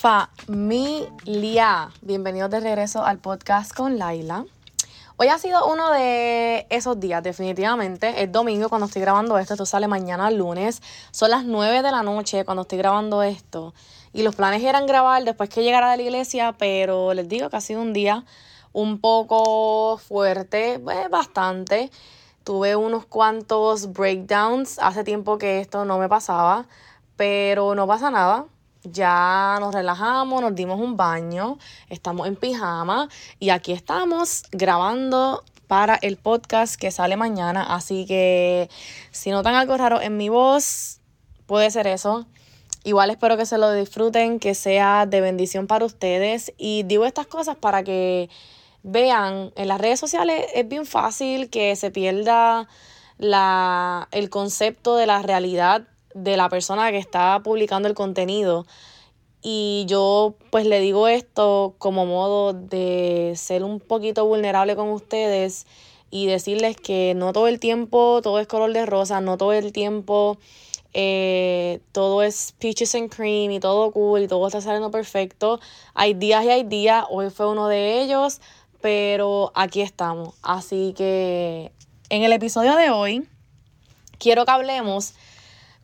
Familia, bienvenidos de regreso al podcast con Laila. Hoy ha sido uno de esos días, definitivamente. Es domingo cuando estoy grabando esto. Esto sale mañana lunes. Son las 9 de la noche cuando estoy grabando esto. Y los planes eran grabar después que llegara de la iglesia, pero les digo que ha sido un día un poco fuerte, pues, bastante. Tuve unos cuantos breakdowns. Hace tiempo que esto no me pasaba, pero no pasa nada ya nos relajamos, nos dimos un baño, estamos en pijama y aquí estamos grabando para el podcast que sale mañana. Así que si notan algo raro en mi voz, puede ser eso. Igual espero que se lo disfruten, que sea de bendición para ustedes. Y digo estas cosas para que vean, en las redes sociales es bien fácil que se pierda la, el concepto de la realidad de la persona que está publicando el contenido. Y yo pues le digo esto como modo de ser un poquito vulnerable con ustedes y decirles que no todo el tiempo todo es color de rosa, no todo el tiempo eh, todo es peaches and cream y todo cool y todo está saliendo perfecto. Hay días y hay días, hoy fue uno de ellos, pero aquí estamos. Así que en el episodio de hoy quiero que hablemos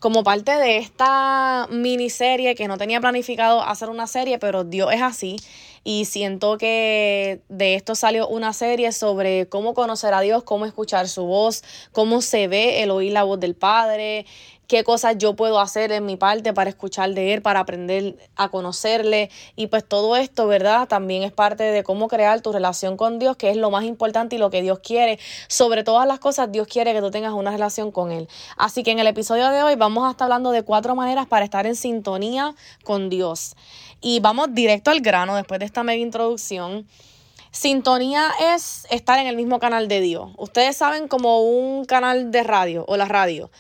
como parte de esta miniserie que no tenía planificado hacer una serie, pero Dios es así. Y siento que de esto salió una serie sobre cómo conocer a Dios, cómo escuchar su voz, cómo se ve el oír la voz del Padre, qué cosas yo puedo hacer en mi parte para escuchar de Él, para aprender a conocerle. Y pues todo esto, ¿verdad? También es parte de cómo crear tu relación con Dios, que es lo más importante y lo que Dios quiere. Sobre todas las cosas, Dios quiere que tú tengas una relación con Él. Así que en el episodio de hoy vamos a estar hablando de cuatro maneras para estar en sintonía con Dios. Y vamos directo al grano después de esta mega introducción. Sintonía es estar en el mismo canal de Dios. Ustedes saben como un canal de radio o la radio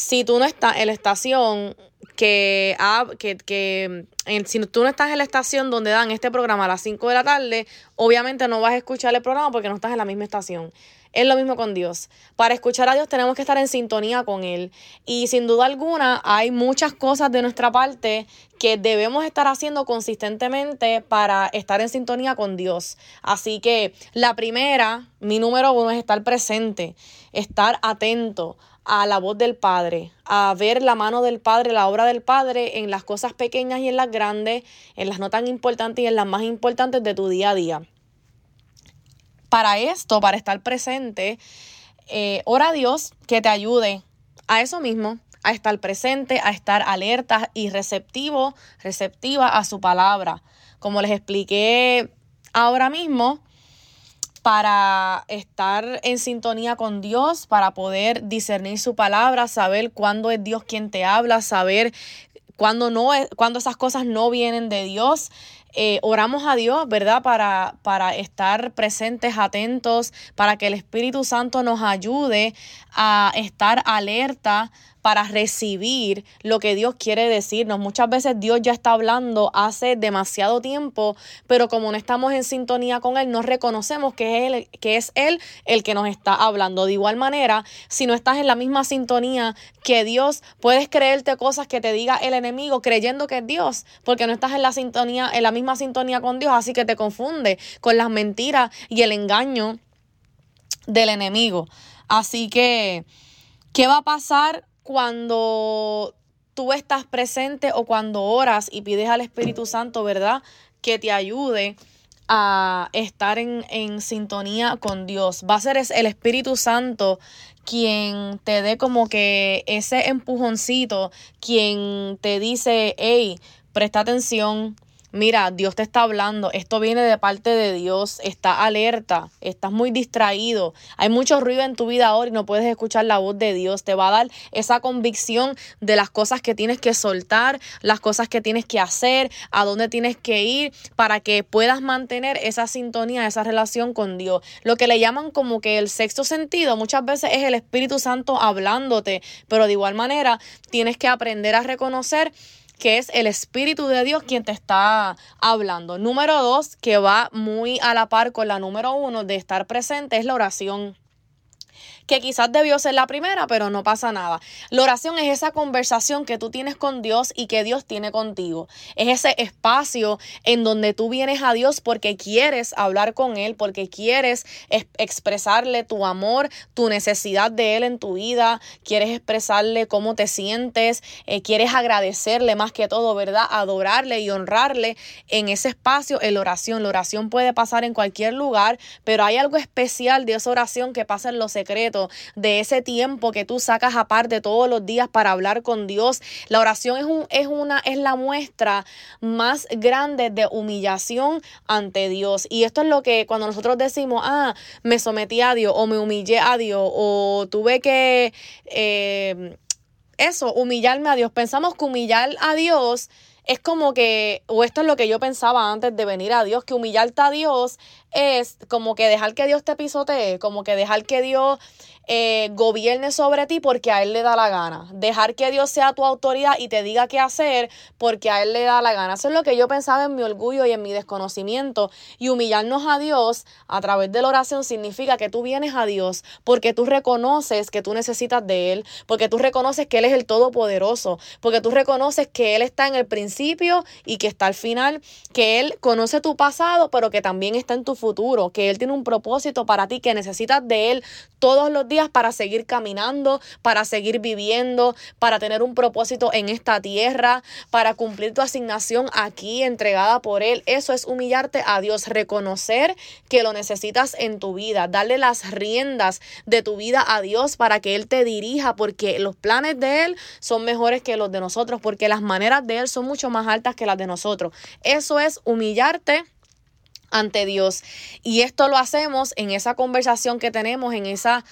si tú no estás en la estación que, que, que si tú no estás en la estación donde dan este programa a las 5 de la tarde, obviamente no vas a escuchar el programa porque no estás en la misma estación. Es lo mismo con Dios. Para escuchar a Dios tenemos que estar en sintonía con Él. Y sin duda alguna hay muchas cosas de nuestra parte que debemos estar haciendo consistentemente para estar en sintonía con Dios. Así que la primera, mi número uno es estar presente, estar atento, a la voz del Padre, a ver la mano del Padre, la obra del Padre en las cosas pequeñas y en las grandes, en las no tan importantes y en las más importantes de tu día a día. Para esto, para estar presente, eh, ora a Dios que te ayude a eso mismo, a estar presente, a estar alerta y receptivo, receptiva a su palabra. Como les expliqué ahora mismo, para estar en sintonía con Dios, para poder discernir su palabra, saber cuándo es Dios quien te habla, saber cuándo no es, cuando esas cosas no vienen de Dios. Eh, oramos a Dios, ¿verdad? Para, para estar presentes, atentos, para que el Espíritu Santo nos ayude a estar alerta para recibir lo que Dios quiere decirnos. Muchas veces Dios ya está hablando hace demasiado tiempo, pero como no estamos en sintonía con Él, no reconocemos que es Él, que es él el que nos está hablando. De igual manera, si no estás en la misma sintonía que Dios, puedes creerte cosas que te diga el enemigo creyendo que es Dios, porque no estás en la sintonía, en la misma sintonía con Dios, así que te confunde con las mentiras y el engaño del enemigo. Así que, ¿qué va a pasar cuando tú estás presente o cuando oras y pides al Espíritu Santo, ¿verdad? Que te ayude a estar en, en, sintonía con Dios. Va a ser el Espíritu Santo quien te dé como que ese empujoncito, quien te dice, hey, presta atención, mira, Dios te está hablando, esto viene de parte de Dios, está alerta, estás muy distraído, hay mucho ruido en tu vida ahora y no puedes escuchar la voz de Dios, te va a dar esa convicción de las cosas que tienes que soltar, las cosas que tienes que hacer, a dónde tienes que ir para que puedas mantener esa sintonía, esa relación con Dios. Lo que le llaman como que el sexto sentido muchas veces es el Espíritu Santo hablándote, pero de igual manera tienes que aprender a reconocer que es el Espíritu de Dios quien te está hablando. Número dos, que va muy a la par con la número uno de estar presente, es la oración. Que quizás debió ser la primera, pero no pasa nada. La oración es esa conversación que tú tienes con Dios y que Dios tiene contigo. Es ese espacio en donde tú vienes a Dios porque quieres hablar con Él, porque quieres expresarle tu amor, tu necesidad de Él en tu vida, quieres expresarle cómo te sientes, eh, quieres agradecerle más que todo, ¿verdad? Adorarle y honrarle en ese espacio en la oración. La oración puede pasar en cualquier lugar, pero hay algo especial de esa oración que pasa en los secretos de ese tiempo que tú sacas aparte todos los días para hablar con Dios. La oración es, un, es, una, es la muestra más grande de humillación ante Dios. Y esto es lo que cuando nosotros decimos, ah, me sometí a Dios o me humillé a Dios o tuve que... Eh, eso, humillarme a Dios. Pensamos que humillar a Dios es como que, o esto es lo que yo pensaba antes de venir a Dios, que humillarte a Dios es como que dejar que Dios te pisotee, como que dejar que Dios eh, gobierne sobre ti porque a Él le da la gana. Dejar que Dios sea tu autoridad y te diga qué hacer porque a Él le da la gana. Eso es lo que yo pensaba en mi orgullo y en mi desconocimiento. Y humillarnos a Dios a través de la oración significa que tú vienes a Dios porque tú reconoces que tú necesitas de Él, porque tú reconoces que Él es el Todopoderoso, porque tú reconoces que Él está en el principio y que está al final, que Él conoce tu pasado, pero que también está en tu futuro, que Él tiene un propósito para ti, que necesitas de Él todos los días para seguir caminando, para seguir viviendo, para tener un propósito en esta tierra, para cumplir tu asignación aquí entregada por Él. Eso es humillarte a Dios, reconocer que lo necesitas en tu vida, darle las riendas de tu vida a Dios para que Él te dirija, porque los planes de Él son mejores que los de nosotros, porque las maneras de Él son mucho más altas que las de nosotros. Eso es humillarte ante Dios. Y esto lo hacemos en esa conversación que tenemos, en esa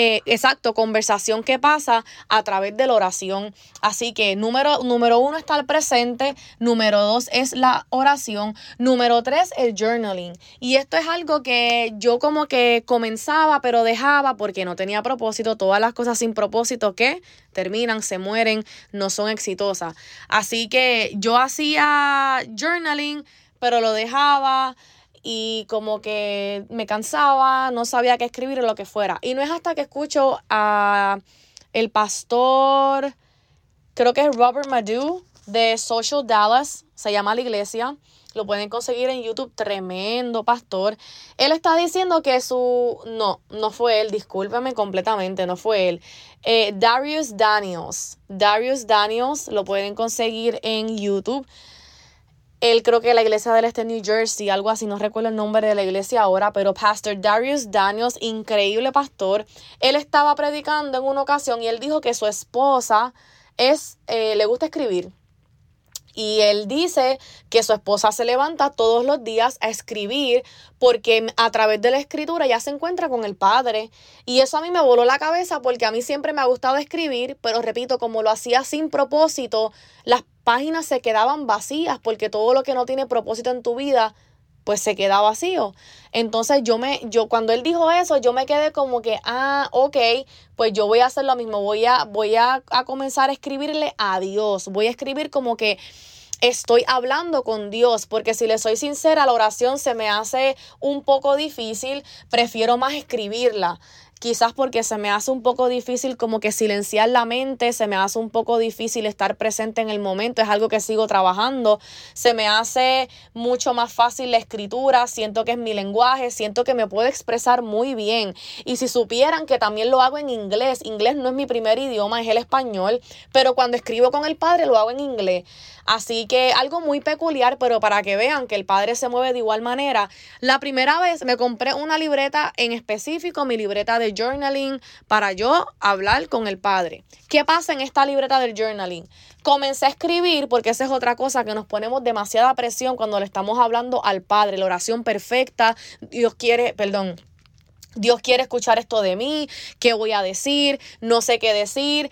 eh, exacto, conversación que pasa a través de la oración. Así que número, número uno está el presente, número dos es la oración, número tres el journaling. Y esto es algo que yo como que comenzaba pero dejaba porque no tenía propósito, todas las cosas sin propósito que terminan, se mueren, no son exitosas. Así que yo hacía journaling pero lo dejaba y como que me cansaba, no sabía qué escribir o lo que fuera. Y no es hasta que escucho a el pastor, creo que es Robert Madu de Social Dallas, se llama la iglesia, lo pueden conseguir en YouTube, tremendo pastor. Él está diciendo que su, no, no fue él, discúlpeme completamente, no fue él. Eh, Darius Daniels, Darius Daniels, lo pueden conseguir en YouTube. Él creo que la iglesia del este New Jersey, algo así, no recuerdo el nombre de la iglesia ahora, pero Pastor Darius Daniels, increíble pastor, él estaba predicando en una ocasión y él dijo que su esposa es, eh, le gusta escribir. Y él dice que su esposa se levanta todos los días a escribir porque a través de la escritura ya se encuentra con el Padre. Y eso a mí me voló la cabeza porque a mí siempre me ha gustado escribir, pero repito, como lo hacía sin propósito, las páginas se quedaban vacías porque todo lo que no tiene propósito en tu vida pues se queda vacío. Entonces yo me, yo cuando él dijo eso, yo me quedé como que, ah, ok, pues yo voy a hacer lo mismo, voy a, voy a, a comenzar a escribirle a Dios, voy a escribir como que estoy hablando con Dios, porque si le soy sincera, la oración se me hace un poco difícil, prefiero más escribirla quizás porque se me hace un poco difícil como que silenciar la mente, se me hace un poco difícil estar presente en el momento, es algo que sigo trabajando, se me hace mucho más fácil la escritura, siento que es mi lenguaje, siento que me puedo expresar muy bien y si supieran que también lo hago en inglés, inglés no es mi primer idioma, es el español, pero cuando escribo con el padre lo hago en inglés. Así que algo muy peculiar, pero para que vean que el padre se mueve de igual manera. La primera vez me compré una libreta en específico, mi libreta de journaling, para yo hablar con el padre. ¿Qué pasa en esta libreta del journaling? Comencé a escribir, porque esa es otra cosa que nos ponemos demasiada presión cuando le estamos hablando al padre, la oración perfecta, Dios quiere, perdón, Dios quiere escuchar esto de mí, ¿qué voy a decir? No sé qué decir.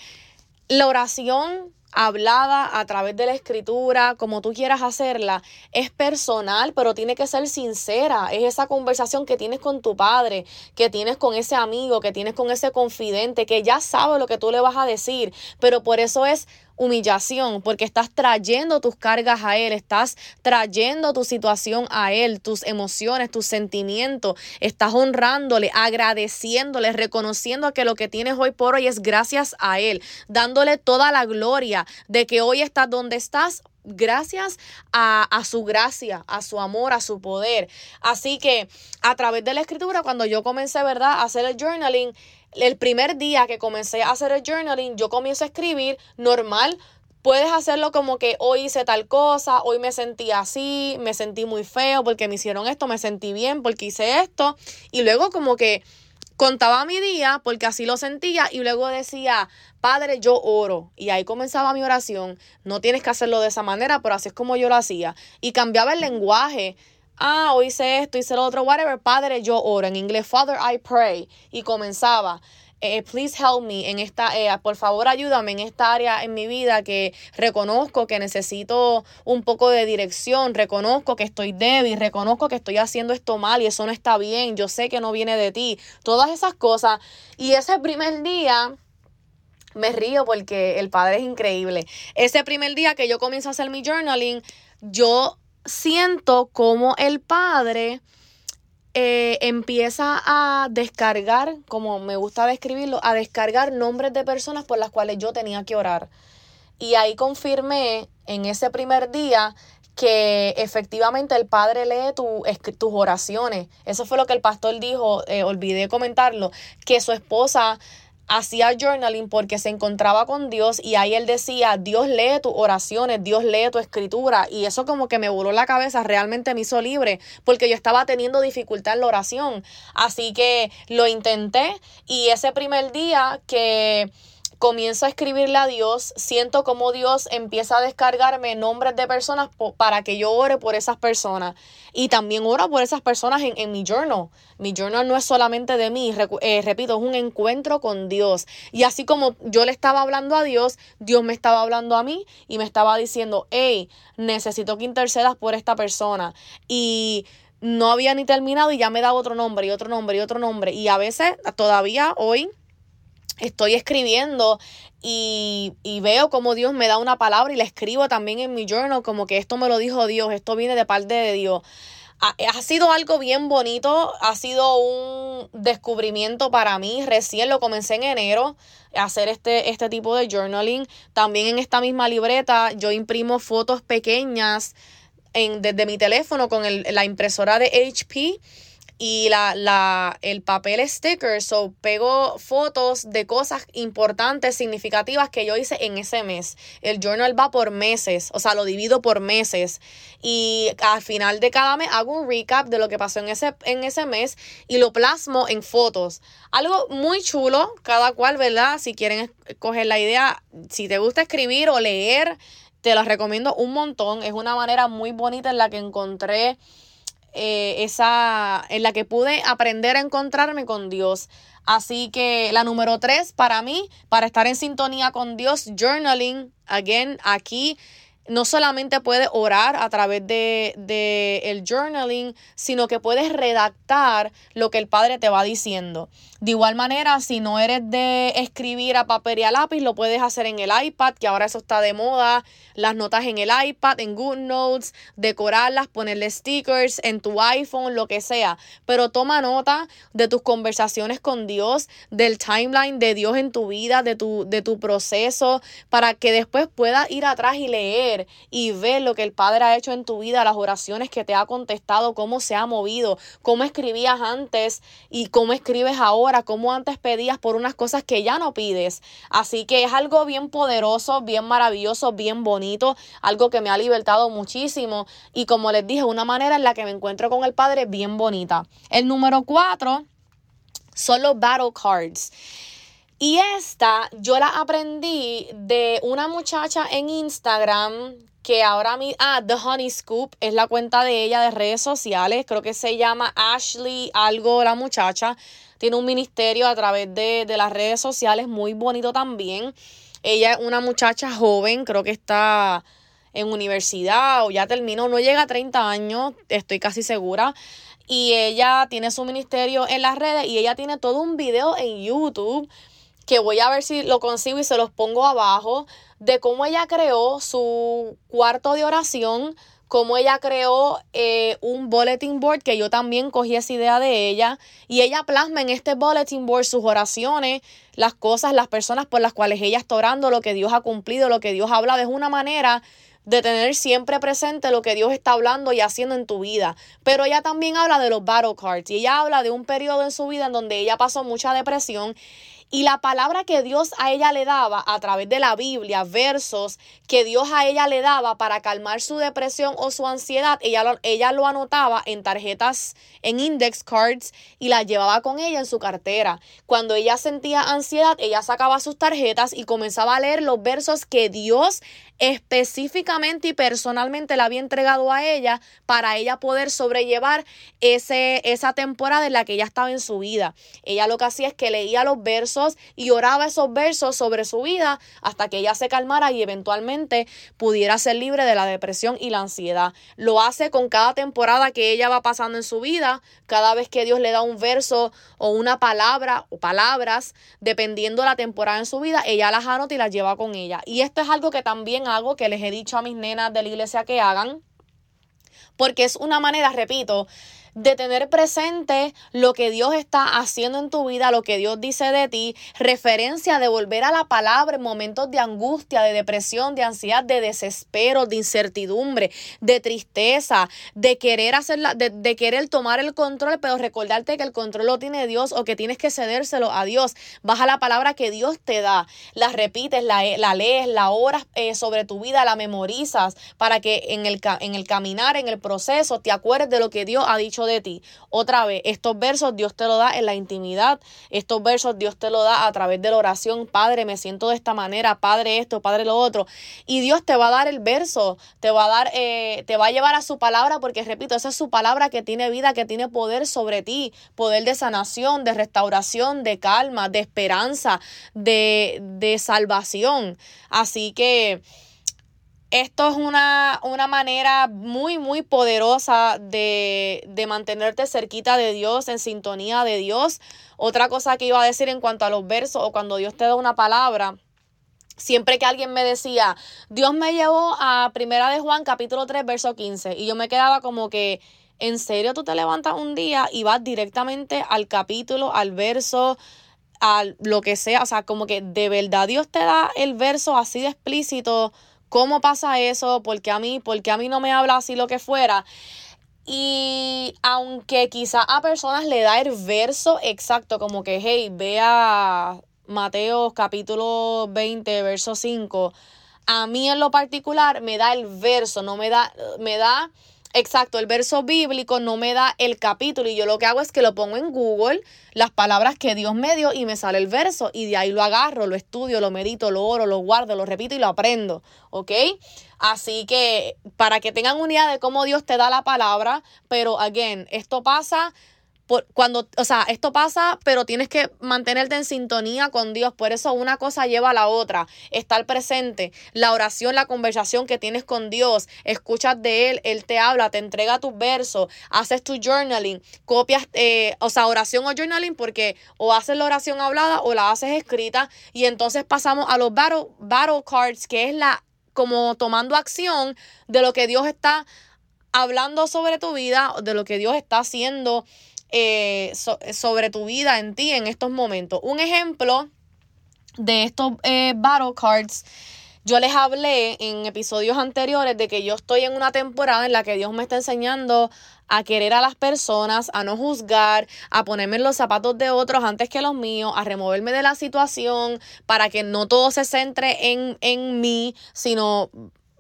La oración hablada a través de la escritura, como tú quieras hacerla, es personal, pero tiene que ser sincera. Es esa conversación que tienes con tu padre, que tienes con ese amigo, que tienes con ese confidente, que ya sabe lo que tú le vas a decir, pero por eso es humillación, porque estás trayendo tus cargas a Él, estás trayendo tu situación a Él, tus emociones, tus sentimientos, estás honrándole, agradeciéndole, reconociendo que lo que tienes hoy por hoy es gracias a Él, dándole toda la gloria de que hoy estás donde estás gracias a, a, su gracia, a su amor, a su poder. Así que a través de la escritura, cuando yo comencé, ¿verdad?, a hacer el journaling, el primer día que comencé a hacer el journaling, yo comienzo a escribir normal. Puedes hacerlo como que hoy hice tal cosa, hoy me sentí así, me sentí muy feo porque me hicieron esto, me sentí bien porque hice esto. Y luego como que contaba mi día porque así lo sentía y luego decía, Padre, yo oro. Y ahí comenzaba mi oración. No tienes que hacerlo de esa manera, pero así es como yo lo hacía. Y cambiaba el lenguaje ah, hoy hice esto, hice lo otro, whatever, Padre, yo oro. En inglés, Father, I pray. Y comenzaba. Eh, please help me en esta, eh, por favor ayúdame en esta área en mi vida que reconozco que necesito un poco de dirección, reconozco que estoy débil, reconozco que estoy haciendo esto mal y eso no está bien, yo sé que no viene de ti, todas esas cosas. Y ese primer día, me río porque el padre es increíble. Ese primer día que yo comienzo a hacer mi journaling, yo siento como el padre eh, empieza a descargar, como me gusta describirlo, a descargar nombres de personas por las cuales yo tenía que orar. Y ahí confirmé en ese primer día que efectivamente el Padre lee tu, tus oraciones. Eso fue lo que el pastor dijo, eh, olvidé comentarlo, que su esposa hacía journaling porque se encontraba con Dios y ahí él decía, Dios lee tus oraciones, Dios lee tu escritura y eso como que me voló la cabeza, realmente me hizo libre porque yo estaba teniendo dificultad en la oración. Así que lo intenté y ese primer día que comienzo a escribirle a Dios, siento como Dios empieza a descargarme nombres de personas para que yo ore por esas personas. Y también oro por esas personas en, mi journal. Mi journal no es solamente de mí, eh, repito, es un encuentro con Dios. Y así como yo le estaba hablando a Dios, Dios me estaba hablando a mí y me estaba diciendo, hey, necesito que intercedas por esta persona. Y no había ni terminado y ya me da otro nombre y otro nombre y otro nombre. Y a veces, todavía hoy, estoy escribiendo y, veo como Dios me da una palabra y la escribo también en mi journal como que esto me lo dijo Dios, esto viene de parte de Dios. Ha, ha, sido algo bien bonito, ha sido un descubrimiento para mí. Recién lo comencé en enero hacer este, este tipo de journaling. También en esta misma libreta yo imprimo fotos pequeñas en, desde mi teléfono con el, la impresora de HP y la, la, el papel sticker, so pego fotos de cosas importantes, significativas que yo hice en ese mes. El journal va por meses, o sea, lo divido por meses y al final de cada mes hago un recap de lo que pasó en ese, en ese mes y lo plasmo en fotos. Algo muy chulo, cada cual, ¿verdad? Si quieren coger la idea, si te gusta escribir o leer, te lo recomiendo un montón. Es una manera muy bonita en la que encontré eh, esa, en la que pude aprender a encontrarme con Dios. Así que la número tres para mí, para estar en sintonía con Dios, journaling, again, aquí no solamente puedes orar a través de, de, el journaling, sino que puedes redactar lo que el Padre te va diciendo. De igual manera, si no eres de escribir a papel y a lápiz, lo puedes hacer en el iPad, que ahora eso está de moda. Las notas en el iPad, en GoodNotes, decorarlas, ponerle stickers en tu iPhone, lo que sea. Pero toma nota de tus conversaciones con Dios, del timeline de Dios en tu vida, de tu, de tu proceso, para que después puedas ir atrás y leer y ver lo que el Padre ha hecho en tu vida, las oraciones que te ha contestado, cómo se ha movido, cómo escribías antes y cómo escribes ahora como antes pedías por unas cosas que ya no pides. Así que es algo bien poderoso, bien maravilloso, bien bonito, algo que me ha libertado muchísimo y como les dije, una manera en la que me encuentro con el Padre bien bonita. El número cuatro son los battle cards. Y esta yo la aprendí de una muchacha en Instagram que ahora mi ah The Honey Scoop es la cuenta de ella de redes sociales, creo que se llama Ashley algo la muchacha tiene un ministerio a través de, las redes sociales muy bonito también. Ella es una muchacha joven, creo que está en universidad o ya terminó, no llega a 30 años, estoy casi segura. Y ella tiene su ministerio en las redes y ella tiene todo un video en YouTube que voy a ver si lo consigo y se los pongo abajo, de cómo ella creó su cuarto de oración, cómo ella creó eh, un bulletin board, que yo también cogí esa idea de ella, y ella plasma en este bulletin board sus oraciones, las cosas, las personas por las cuales ella está orando, lo que Dios ha cumplido, lo que Dios habla, de una manera de tener siempre presente lo que Dios está hablando y haciendo en tu vida. Pero ella también habla de los battle cards y ella habla de un periodo en su vida en donde ella pasó mucha depresión y la palabra que Dios a ella le daba a través de la Biblia, versos que Dios a ella le daba para calmar su depresión o su ansiedad, ella lo, ella lo anotaba en tarjetas, en index cards y las llevaba con ella en su cartera. Cuando ella sentía ansiedad, ella sacaba sus tarjetas y comenzaba a leer los versos que Dios específicamente y personalmente le había entregado a ella para ella poder sobrellevar ese, esa temporada en la que ella estaba en su vida. Ella lo que hacía es que leía los versos y oraba esos versos sobre su vida hasta que ella se calmara y eventualmente pudiera ser libre de la depresión y la ansiedad. Lo hace con cada temporada que ella va pasando en su vida, cada vez que Dios le da un verso o una palabra o palabras, dependiendo de la temporada en su vida, ella las anota y las lleva con ella. Y esto es algo que también algo que les he dicho a mis nenas de la iglesia que hagan, porque es una manera, repito, de tener presente lo que Dios está haciendo en tu vida, lo que Dios dice de ti, referencia de volver a la palabra en momentos de angustia, de depresión, de ansiedad, de desespero, de incertidumbre, de tristeza, de querer hacerla, de, de querer tomar el control, pero recordarte que el control lo tiene Dios o que tienes que cedérselo a Dios. Baja la palabra que Dios te da, la repites, la, la lees, la oras eh, sobre tu vida, la memorizas para que en el, en el caminar, en el proceso, te acuerdes de lo que Dios ha dicho de ti. Otra vez, estos versos Dios te lo da en la intimidad, estos versos Dios te lo da a través de la oración, Padre, me siento de esta manera, Padre esto, Padre lo otro. Y Dios te va a dar el verso, te va a dar, eh, te va a llevar a su palabra, porque repito, esa es su palabra que tiene vida, que tiene poder sobre ti, poder de sanación, de restauración, de calma, de esperanza, de, de salvación. Así que esto es una, una, manera muy, muy poderosa de, de, mantenerte cerquita de Dios, en sintonía de Dios. Otra cosa que iba a decir en cuanto a los versos o cuando Dios te da una palabra. Siempre que alguien me decía, Dios me llevó a Primera de Juan capítulo 3, verso 15, y yo me quedaba como que, ¿en serio tú te levantas un día y vas directamente al capítulo, al verso, a lo que sea? O sea, como que de verdad Dios te da el verso así de explícito ¿Cómo pasa eso? ¿Por qué a mí? ¿Por qué a mí no me habla así lo que fuera? Y aunque quizá a personas le da el verso exacto, como que, hey, vea Mateo capítulo 20, verso 5, a mí en lo particular me da el verso, no me da, me da Exacto, el verso bíblico no me da el capítulo y yo lo que hago es que lo pongo en Google, las palabras que Dios me dio y me sale el verso y de ahí lo agarro, lo estudio, lo medito, lo oro, lo guardo, lo repito y lo aprendo, ¿ok? Así que para que tengan una idea de cómo Dios te da la palabra, pero again, esto pasa cuando, o sea, esto pasa, pero tienes que mantenerte en sintonía con Dios. Por eso una cosa lleva a la otra. Estar presente, la oración, la conversación que tienes con Dios, escuchas de Él, Él te habla, te entrega tus versos, haces tu journaling, copias, eh, o sea, oración o journaling, porque o haces la oración hablada o la haces escrita. Y entonces pasamos a los battle, battle cards, que es la como tomando acción de lo que Dios está hablando sobre tu vida, de lo que Dios está haciendo eh, sobre tu vida en ti en estos momentos. Un ejemplo de estos eh, battle cards. Yo les hablé en episodios anteriores de que yo estoy en una temporada en la que Dios me está enseñando a querer a las personas, a no juzgar, a ponerme en los zapatos de otros antes que los míos, a removerme de la situación para que no todo se centre en, en mí, sino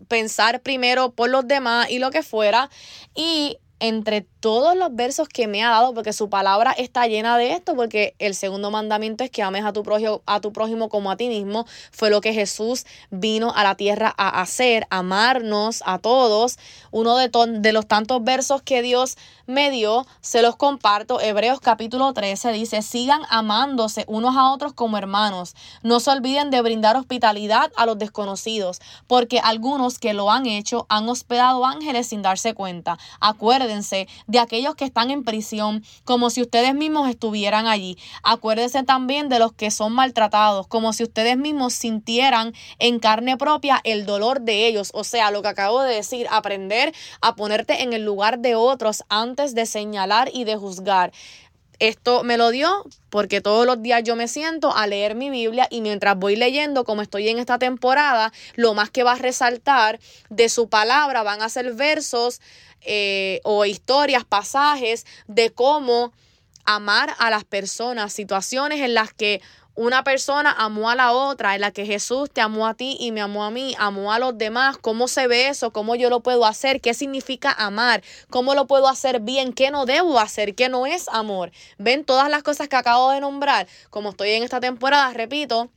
pensar primero por los demás y lo que fuera. Y entre todos los versos que me ha dado, porque su palabra está llena de esto, porque el segundo mandamiento es que ames a tu prójimo, a tu prójimo como a ti mismo, fue lo que Jesús vino a la tierra a hacer, amarnos a todos. Uno de, de los tantos versos que Dios me dio, se los comparto. Hebreos capítulo 13 dice, sigan amándose unos a otros como hermanos. No se olviden de brindar hospitalidad a los desconocidos, porque algunos que lo han hecho han hospedado ángeles sin darse cuenta. Acuérdense acuérdense de aquellos que están en prisión, como si ustedes mismos estuvieran allí. Acuérdense también de los que son maltratados, como si ustedes mismos sintieran en carne propia el dolor de ellos. O sea, lo que acabo de decir, aprender a ponerte en el lugar de otros antes de señalar y de juzgar. Esto me lo dio porque todos los días yo me siento a leer mi Biblia y mientras voy leyendo, como estoy en esta temporada, lo más que va a resaltar de su palabra van a ser versos eh, o historias, pasajes de cómo amar a las personas, situaciones en las que una persona amó a la otra, en la que Jesús te amó a ti y me amó a mí, amó a los demás, cómo se ve eso, cómo yo lo puedo hacer, qué significa amar, cómo lo puedo hacer bien, qué no debo hacer, qué no es amor. Ven todas las cosas que acabo de nombrar, como estoy en esta temporada, repito,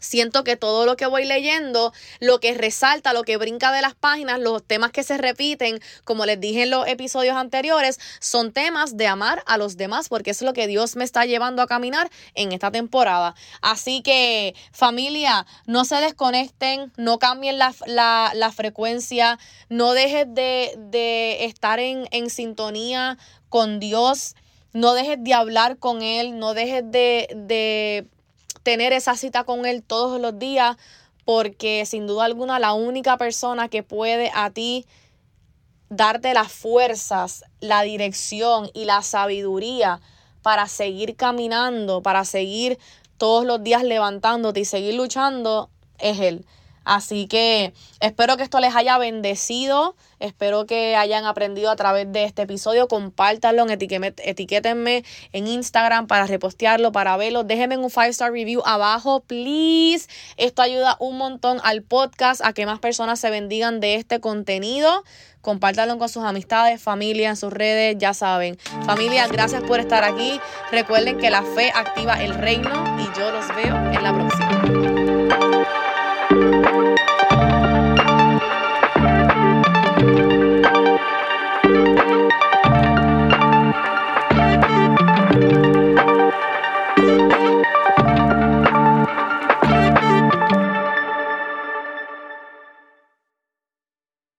Siento que todo lo que voy leyendo, lo que resalta, lo que brinca de las páginas, los temas que se repiten, como les dije en los episodios anteriores, son temas de amar a los demás, porque es lo que Dios me está llevando a caminar en esta temporada. Así que familia, no se desconecten, no cambien la, frecuencia, no dejes de, estar en, en sintonía con Dios, no dejes de hablar con Él, no dejes de, de tener esa cita con Él todos los días, porque sin duda alguna la única persona que puede a ti darte las fuerzas, la dirección y la sabiduría para seguir caminando, para seguir todos los días levantándote y seguir luchando, es Él. Así que espero que esto les haya bendecido. Espero que hayan aprendido a través de este episodio. Compártanlo, etiquétenme en Instagram para repostearlo, para verlo. Déjenme un 5-star review abajo, please. Esto ayuda un montón al podcast, a que más personas se bendigan de este contenido. Compártanlo con sus amistades, familia, en sus redes, ya saben. Familia, gracias por estar aquí. Recuerden que la fe activa el reino y yo los veo en la próxima.